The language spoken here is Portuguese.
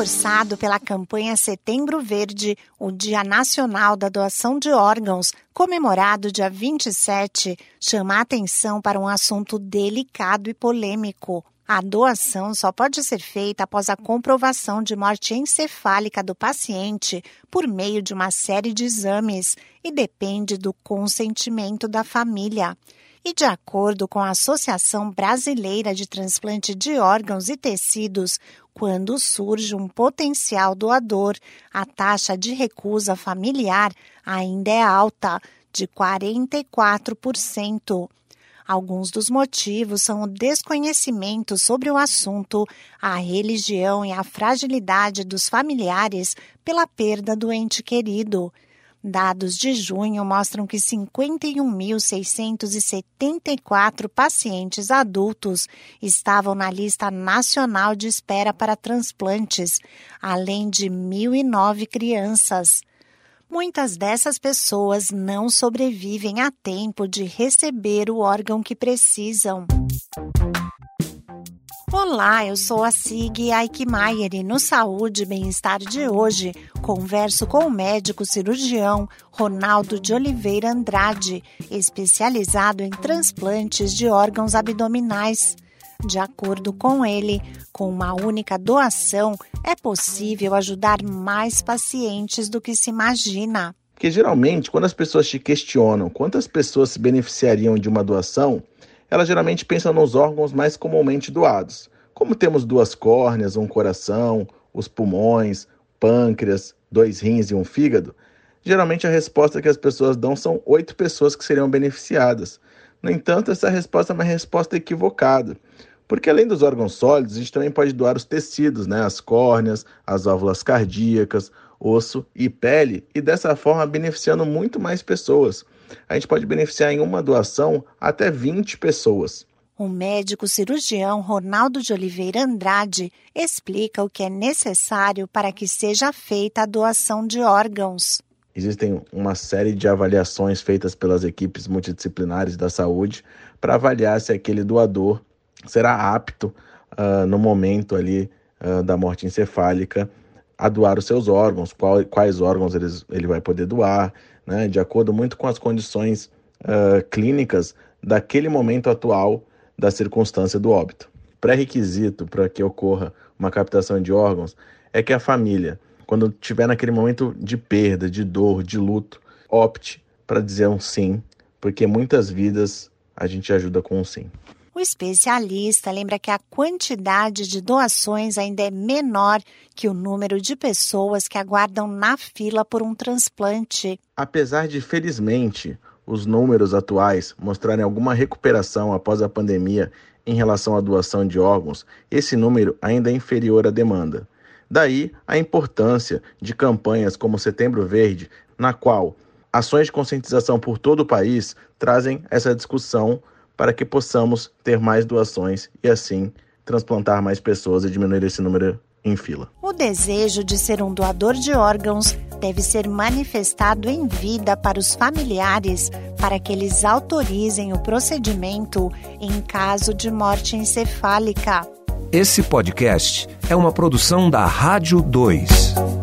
Reforçado pela campanha Setembro Verde, o Dia Nacional da Doação de Órgãos, comemorado dia 27, chama a atenção para um assunto delicado e polêmico. A doação só pode ser feita após a comprovação de morte encefálica do paciente por meio de uma série de exames e depende do consentimento da família. E de acordo com a Associação Brasileira de Transplante de Órgãos e Tecidos, quando surge um potencial doador, a taxa de recusa familiar ainda é alta, de 44%. Alguns dos motivos são o desconhecimento sobre o assunto, a religião e a fragilidade dos familiares pela perda do ente querido. Dados de junho mostram que 51.674 pacientes adultos estavam na lista nacional de espera para transplantes, além de 1.009 crianças. Muitas dessas pessoas não sobrevivem a tempo de receber o órgão que precisam. Olá, eu sou a Sig Aikmaier e no Saúde e Bem-Estar de hoje converso com o médico cirurgião Ronaldo de Oliveira Andrade, especializado em transplantes de órgãos abdominais. De acordo com ele, com uma única doação é possível ajudar mais pacientes do que se imagina. Porque geralmente, quando as pessoas te questionam quantas pessoas se beneficiariam de uma doação, elas geralmente pensam nos órgãos mais comumente doados. Como temos duas córneas, um coração, os pulmões, pâncreas, dois rins e um fígado, geralmente a resposta que as pessoas dão são oito pessoas que seriam beneficiadas. No entanto, essa resposta é uma resposta equivocada, porque além dos órgãos sólidos, a gente também pode doar os tecidos, né? as córneas, as válvulas cardíacas, osso e pele, e dessa forma beneficiando muito mais pessoas a gente pode beneficiar em uma doação até 20 pessoas. O médico cirurgião Ronaldo de Oliveira Andrade explica o que é necessário para que seja feita a doação de órgãos. Existem uma série de avaliações feitas pelas equipes multidisciplinares da saúde para avaliar se aquele doador será apto uh, no momento ali uh, da morte encefálica a doar os seus órgãos, qual, quais órgãos ele, ele vai poder doar, né, de acordo muito com as condições uh, clínicas daquele momento atual da circunstância do óbito. Pré-requisito para que ocorra uma captação de órgãos é que a família, quando estiver naquele momento de perda, de dor, de luto, opte para dizer um sim, porque muitas vidas a gente ajuda com um sim. O especialista lembra que a quantidade de doações ainda é menor que o número de pessoas que aguardam na fila por um transplante. Apesar de, felizmente, os números atuais mostrarem alguma recuperação após a pandemia em relação à doação de órgãos, esse número ainda é inferior à demanda. Daí a importância de campanhas como Setembro Verde, na qual ações de conscientização por todo o país trazem essa discussão para que possamos ter mais doações e assim transplantar mais pessoas e diminuir esse número em fila. O desejo de ser um doador de órgãos deve ser manifestado em vida para os familiares para que eles autorizem o procedimento em caso de morte encefálica. Esse podcast é uma produção da Rádio 2.